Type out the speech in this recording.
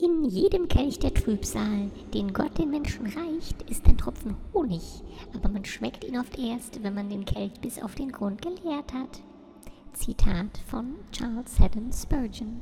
In jedem Kelch der Trübsal, den Gott den Menschen reicht, ist ein Tropfen Honig, aber man schmeckt ihn oft erst, wenn man den Kelch bis auf den Grund geleert hat. Zitat von Charles Haddon Spurgeon